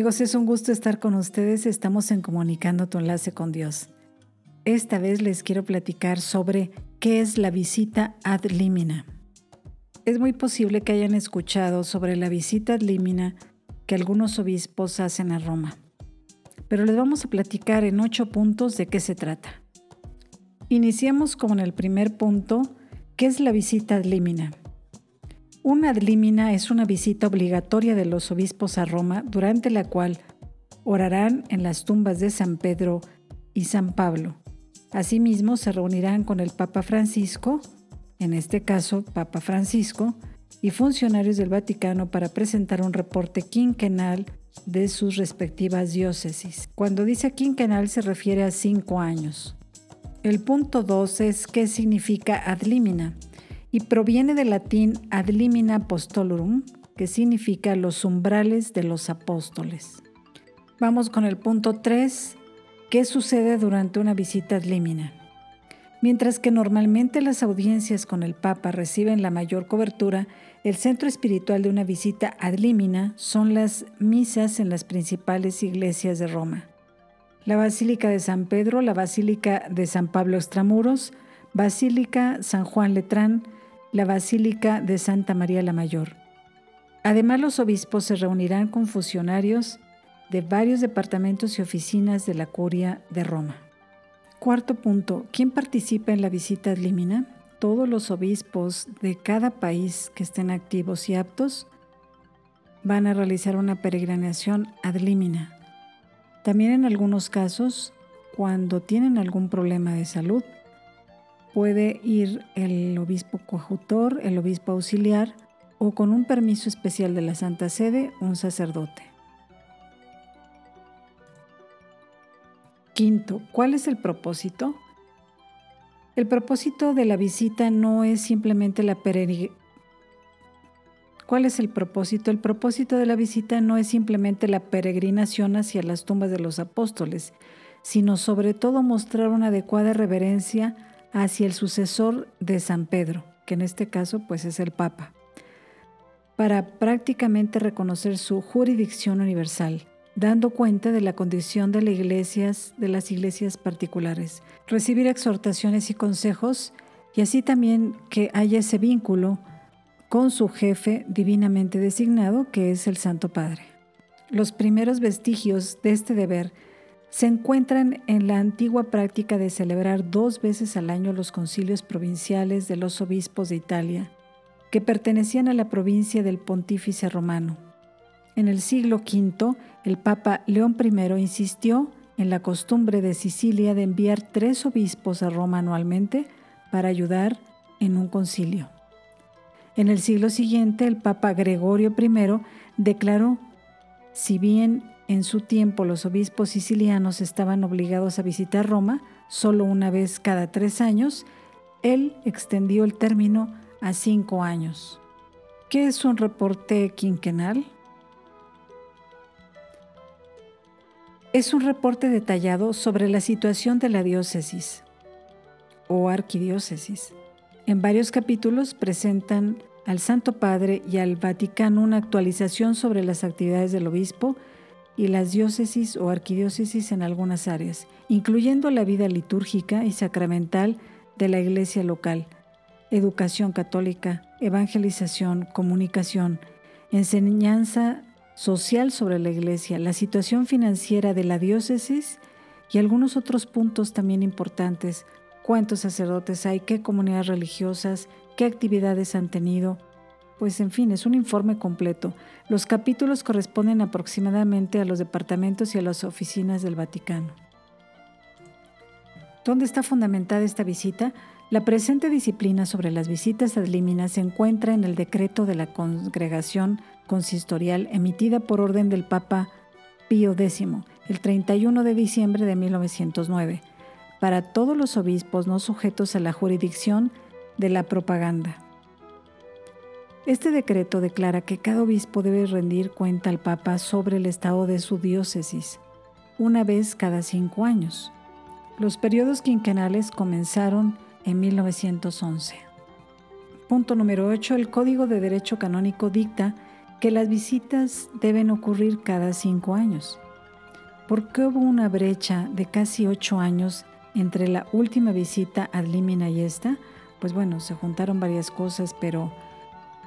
Amigos, es un gusto estar con ustedes. Estamos en Comunicando tu enlace con Dios. Esta vez les quiero platicar sobre qué es la visita ad limina. Es muy posible que hayan escuchado sobre la visita ad limina que algunos obispos hacen a Roma, pero les vamos a platicar en ocho puntos de qué se trata. Iniciamos con el primer punto, ¿qué es la visita ad limina? Una ad limina es una visita obligatoria de los obispos a Roma durante la cual orarán en las tumbas de San Pedro y San Pablo. Asimismo, se reunirán con el Papa Francisco, en este caso Papa Francisco, y funcionarios del Vaticano para presentar un reporte quinquenal de sus respectivas diócesis. Cuando dice quinquenal se refiere a cinco años. El punto 2 es qué significa ad limina y proviene del latín ad limina apostolorum, que significa los umbrales de los apóstoles. Vamos con el punto 3. ¿Qué sucede durante una visita ad limina? Mientras que normalmente las audiencias con el Papa reciben la mayor cobertura, el centro espiritual de una visita ad limina son las misas en las principales iglesias de Roma. La Basílica de San Pedro, la Basílica de San Pablo Extramuros, Basílica San Juan Letrán, la Basílica de Santa María la Mayor. Además, los obispos se reunirán con funcionarios de varios departamentos y oficinas de la Curia de Roma. Cuarto punto, ¿quién participa en la visita ad limina? Todos los obispos de cada país que estén activos y aptos van a realizar una peregrinación ad limina. También en algunos casos, cuando tienen algún problema de salud, puede ir el obispo coadjutor, el obispo auxiliar o con un permiso especial de la Santa Sede, un sacerdote. Quinto, ¿cuál es el propósito? El propósito de la visita no es simplemente la peregrinación. ¿Cuál es el propósito? El propósito de la visita no es simplemente la peregrinación hacia las tumbas de los apóstoles, sino sobre todo mostrar una adecuada reverencia hacia el sucesor de San Pedro, que en este caso pues es el Papa, para prácticamente reconocer su jurisdicción universal, dando cuenta de la condición de, las iglesias, de las iglesias particulares, recibir exhortaciones y consejos y así también que haya ese vínculo con su jefe divinamente designado, que es el Santo Padre. Los primeros vestigios de este deber se encuentran en la antigua práctica de celebrar dos veces al año los concilios provinciales de los obispos de Italia, que pertenecían a la provincia del Pontífice romano. En el siglo V, el Papa León I insistió en la costumbre de Sicilia de enviar tres obispos a Roma anualmente para ayudar en un concilio. En el siglo siguiente, el Papa Gregorio I declaró, si bien en su tiempo los obispos sicilianos estaban obligados a visitar Roma solo una vez cada tres años, él extendió el término a cinco años. ¿Qué es un reporte quinquenal? Es un reporte detallado sobre la situación de la diócesis o arquidiócesis. En varios capítulos presentan al Santo Padre y al Vaticano una actualización sobre las actividades del obispo y las diócesis o arquidiócesis en algunas áreas, incluyendo la vida litúrgica y sacramental de la iglesia local, educación católica, evangelización, comunicación, enseñanza social sobre la Iglesia, la situación financiera de la diócesis y algunos otros puntos también importantes. ¿Cuántos sacerdotes hay? ¿Qué comunidades religiosas? ¿Qué actividades han tenido? Pues en fin, es un informe completo. Los capítulos corresponden aproximadamente a los departamentos y a las oficinas del Vaticano. ¿Dónde está fundamentada esta visita? La presente disciplina sobre las visitas ad limina se encuentra en el decreto de la Congregación Consistorial emitida por orden del Papa Pío X el 31 de diciembre de 1909 para todos los obispos no sujetos a la jurisdicción de la propaganda. Este decreto declara que cada obispo debe rendir cuenta al Papa sobre el estado de su diócesis, una vez cada cinco años. Los periodos quinquenales comenzaron en 1911. Punto número 8. El Código de Derecho Canónico dicta que las visitas deben ocurrir cada cinco años. ¿Por qué hubo una brecha de casi ocho años entre la última visita ad limina y esta? Pues bueno, se juntaron varias cosas, pero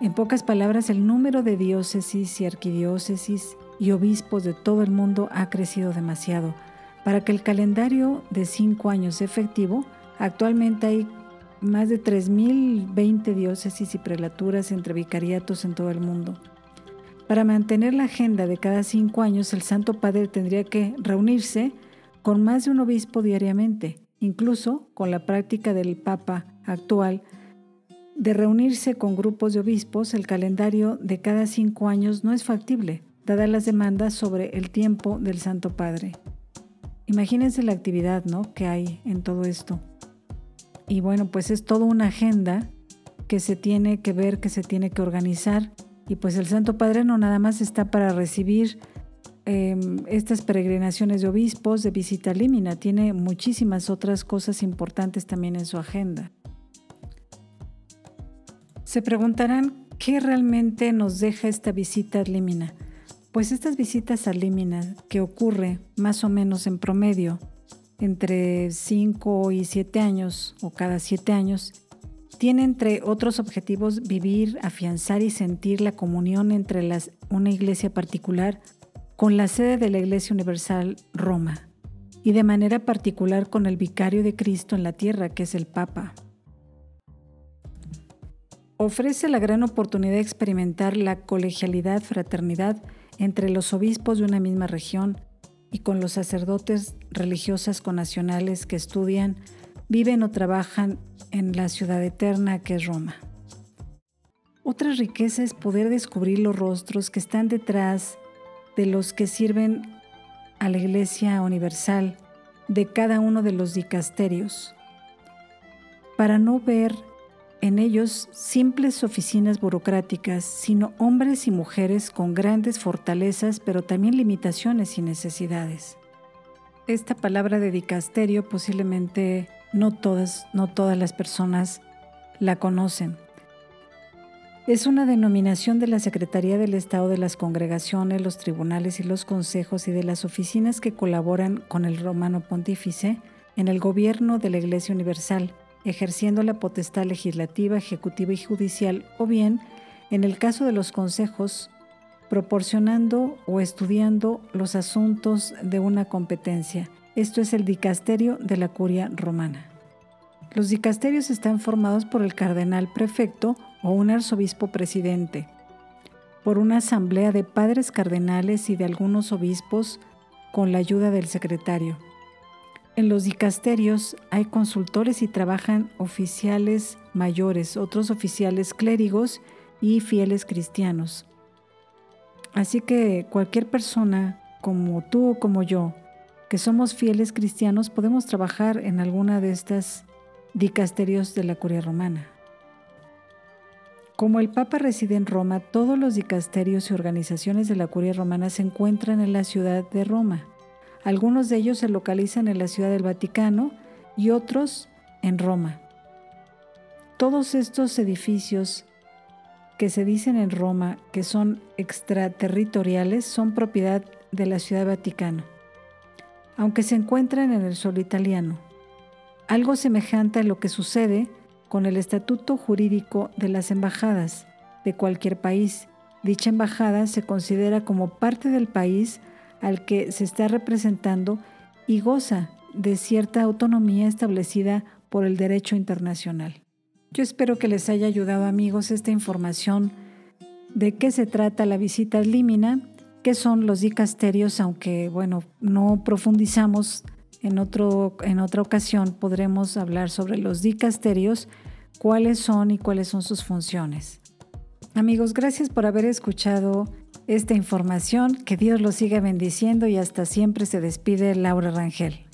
en pocas palabras, el número de diócesis y arquidiócesis y obispos de todo el mundo ha crecido demasiado. Para que el calendario de cinco años efectivo, actualmente hay más de 3.020 diócesis y prelaturas entre vicariatos en todo el mundo. Para mantener la agenda de cada cinco años, el Santo Padre tendría que reunirse con más de un obispo diariamente, incluso con la práctica del Papa actual de reunirse con grupos de obispos, el calendario de cada cinco años no es factible, dadas las demandas sobre el tiempo del Santo Padre. Imagínense la actividad ¿no? que hay en todo esto. Y bueno, pues es toda una agenda que se tiene que ver, que se tiene que organizar. Y pues el Santo Padre no nada más está para recibir em, estas peregrinaciones de obispos, de visita límina, tiene muchísimas otras cosas importantes también en su agenda. Se preguntarán qué realmente nos deja esta visita a Límina. Pues estas visitas a Límina, que ocurre más o menos en promedio entre 5 y 7 años o cada 7 años, tiene entre otros objetivos vivir, afianzar y sentir la comunión entre las, una iglesia particular con la sede de la Iglesia Universal Roma y de manera particular con el vicario de Cristo en la tierra, que es el Papa ofrece la gran oportunidad de experimentar la colegialidad, fraternidad entre los obispos de una misma región y con los sacerdotes religiosas connacionales que estudian, viven o trabajan en la ciudad eterna que es Roma. Otra riqueza es poder descubrir los rostros que están detrás de los que sirven a la Iglesia Universal de cada uno de los dicasterios, para no ver en ellos simples oficinas burocráticas, sino hombres y mujeres con grandes fortalezas, pero también limitaciones y necesidades. Esta palabra de dicasterio posiblemente no todas, no todas las personas la conocen. Es una denominación de la Secretaría del Estado de las congregaciones, los tribunales y los consejos y de las oficinas que colaboran con el romano pontífice en el gobierno de la Iglesia Universal ejerciendo la potestad legislativa, ejecutiva y judicial, o bien, en el caso de los consejos, proporcionando o estudiando los asuntos de una competencia. Esto es el dicasterio de la curia romana. Los dicasterios están formados por el cardenal prefecto o un arzobispo presidente, por una asamblea de padres cardenales y de algunos obispos con la ayuda del secretario. En los dicasterios hay consultores y trabajan oficiales mayores, otros oficiales clérigos y fieles cristianos. Así que cualquier persona, como tú o como yo, que somos fieles cristianos, podemos trabajar en alguna de estas dicasterios de la curia romana. Como el Papa reside en Roma, todos los dicasterios y organizaciones de la curia romana se encuentran en la ciudad de Roma. Algunos de ellos se localizan en la Ciudad del Vaticano y otros en Roma. Todos estos edificios que se dicen en Roma que son extraterritoriales son propiedad de la Ciudad Vaticano, aunque se encuentran en el suelo italiano. Algo semejante a lo que sucede con el estatuto jurídico de las embajadas de cualquier país Dicha embajada se considera como parte del país al que se está representando y goza de cierta autonomía establecida por el derecho internacional. Yo espero que les haya ayudado amigos esta información de qué se trata la visita Límina, qué son los dicasterios, aunque bueno, no profundizamos en, otro, en otra ocasión, podremos hablar sobre los dicasterios, cuáles son y cuáles son sus funciones. Amigos, gracias por haber escuchado esta información, que Dios los siga bendiciendo y hasta siempre se despide Laura Rangel.